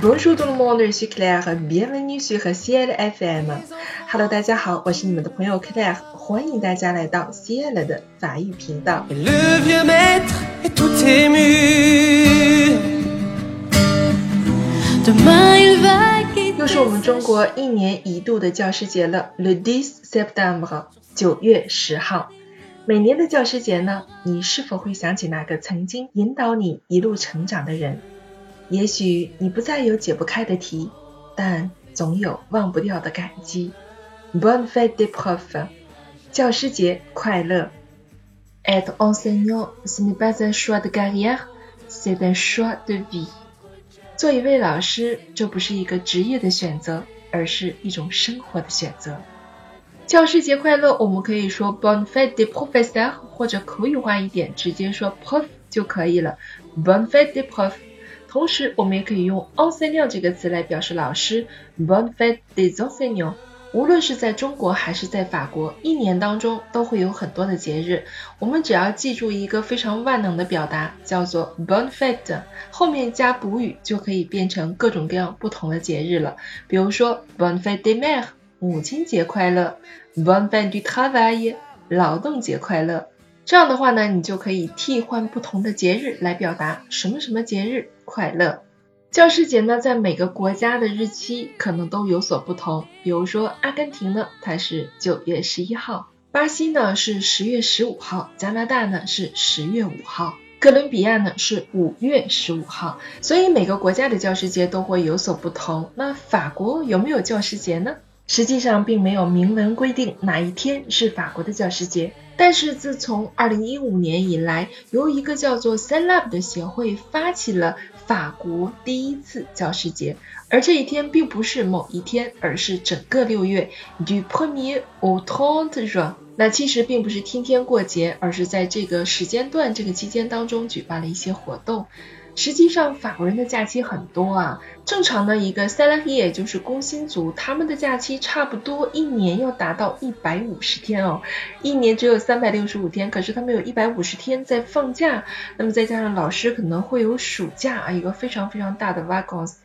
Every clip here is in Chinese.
Bonjour tout le monde, je suis Claire, bienvenue sur Ciel FM. Hello，大家好，我是你们的朋友 Claire，欢迎大家来到 Ciel 的法语频道。又是我们中国一年一度的教师节了，Le 10 septembre，九月十号。每年的教师节呢，你是否会想起那个曾经引导你一路成长的人？也许你不再有解不开的题，但总有忘不掉的感激。Bonne fête des profs，教师节快乐。Être enseignant, ce n'est pas un choix de carrière, c'est un choix de vie。做一位老师，这不是一个职业的选择，而是一种生活的选择。教师节快乐，我们可以说 Bonne fête des professeurs，或者口语化一点，直接说 prof 就可以了。Bonne fête des profs。同时，我们也可以用 enseignant 这个词来表示老师。Bonne fête des enseignants。无论是在中国还是在法国，一年当中都会有很多的节日。我们只要记住一个非常万能的表达，叫做 bonne fête，后面加补语就可以变成各种各样不同的节日了。比如说 bonne fête des mères，母亲节快乐；bonne fête du travail，劳动节快乐。这样的话呢，你就可以替换不同的节日来表达什么什么节日快乐。教师节呢，在每个国家的日期可能都有所不同。比如说，阿根廷呢，它是九月十一号；巴西呢是十月十五号；加拿大呢是十月五号；哥伦比亚呢是五月十五号。所以每个国家的教师节都会有所不同。那法国有没有教师节呢？实际上并没有明文规定哪一天是法国的教师节，但是自从2015年以来，由一个叫做 c e l a b 的协会发起了法国第一次教师节，而这一天并不是某一天，而是整个六月 du premier au trente juin。那其实并不是天天过节，而是在这个时间段、这个期间当中举办了一些活动。实际上，法国人的假期很多啊。正常的一个 salarié，也就是工薪族，他们的假期差不多一年要达到一百五十天哦。一年只有三百六十五天，可是他们有一百五十天在放假。那么再加上老师可能会有暑假啊，一个非常非常大的 vacances。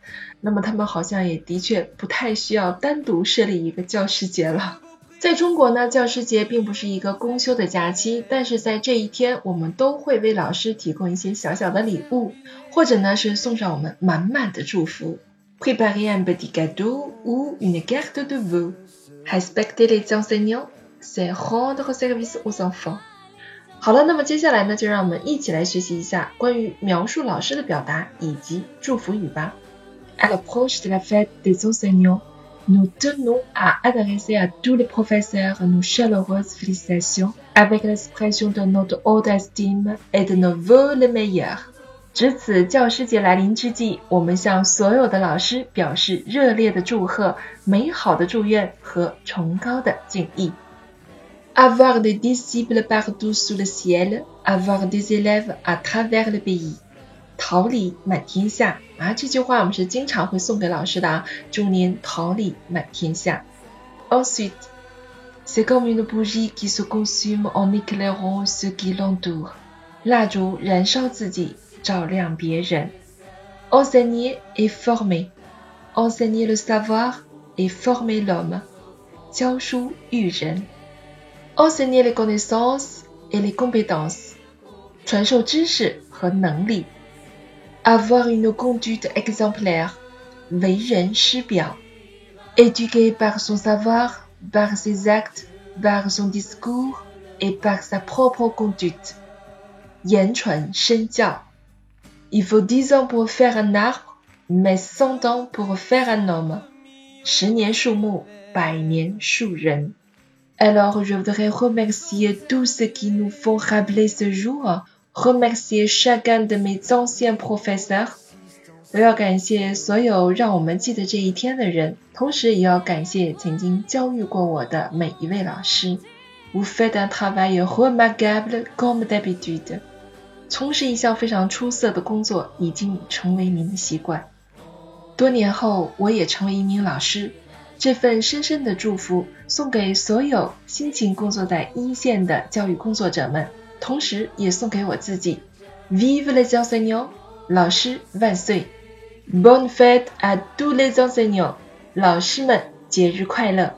那么他们好像也的确不太需要单独设立一个教师节了。在中国呢，教师节并不是一个公休的假期，但是在这一天，我们都会为老师提供一些小小的礼物，或者呢是送上我们满满的祝福。Préparer un petit cadeau ou une carte de vœux. Respecter les enseignants, c'est rendre service aux enfants. 好了，那么接下来呢，就让我们一起来学习一下关于描述老师的表达以及祝福语吧。À l'approche de la fête des enseignants. Nous tenons à adresser à tous les professeurs nos chaleureuses félicitations avec l'expression de notre haute estime et de nos vœux les meilleurs。值此教师节来临之际，我们向所有的老师表示热烈的祝贺、美好的祝愿和崇高的敬意。Avoir des disciples partout sous le ciel, avoir des élèves à travers le pays。 桃李满天下啊！这句话我们是经常会送给老师的啊，祝您桃李满天下。Ensuite, c'est comme une bougie qui se consume en éclairant ce qui l'entoure。蜡烛燃烧自己，照亮别人。Enseigner et former, enseigner le savoir et former l'homme。教书育人。Enseigner les connaissances et les compétences。传授知识和能力。 avoir une conduite exemplaire, éduqué par son savoir, par ses actes, par son discours et par sa propre conduite. Il faut dix ans pour faire un arbre, mais cent ans pour faire un homme. Alors je voudrais remercier tous ceux qui nous font rappeler ce jour remercier chacun de mes anciens professeurs。我要感谢所有让我们记得这一天的人，同时也要感谢曾经教育过我的每一位老师。professor professor。从事一项非常出色的工作已经成为您的习惯。多年后，我也成为一名老师。这份深深的祝福送给所有辛勤工作在一线的教育工作者们。同时也送给我自己，Vive les enseignants，老师万岁；Bon fête à tous les enseignants，老师们节日快乐。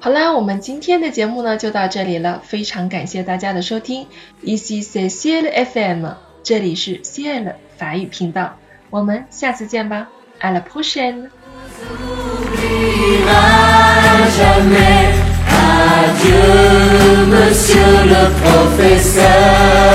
好啦，我们今天的节目呢就到这里了，非常感谢大家的收听。Ici c'est Ciel FM，这里是 Ciel 法语频道，我们下次见吧，à la prochaine。confessar.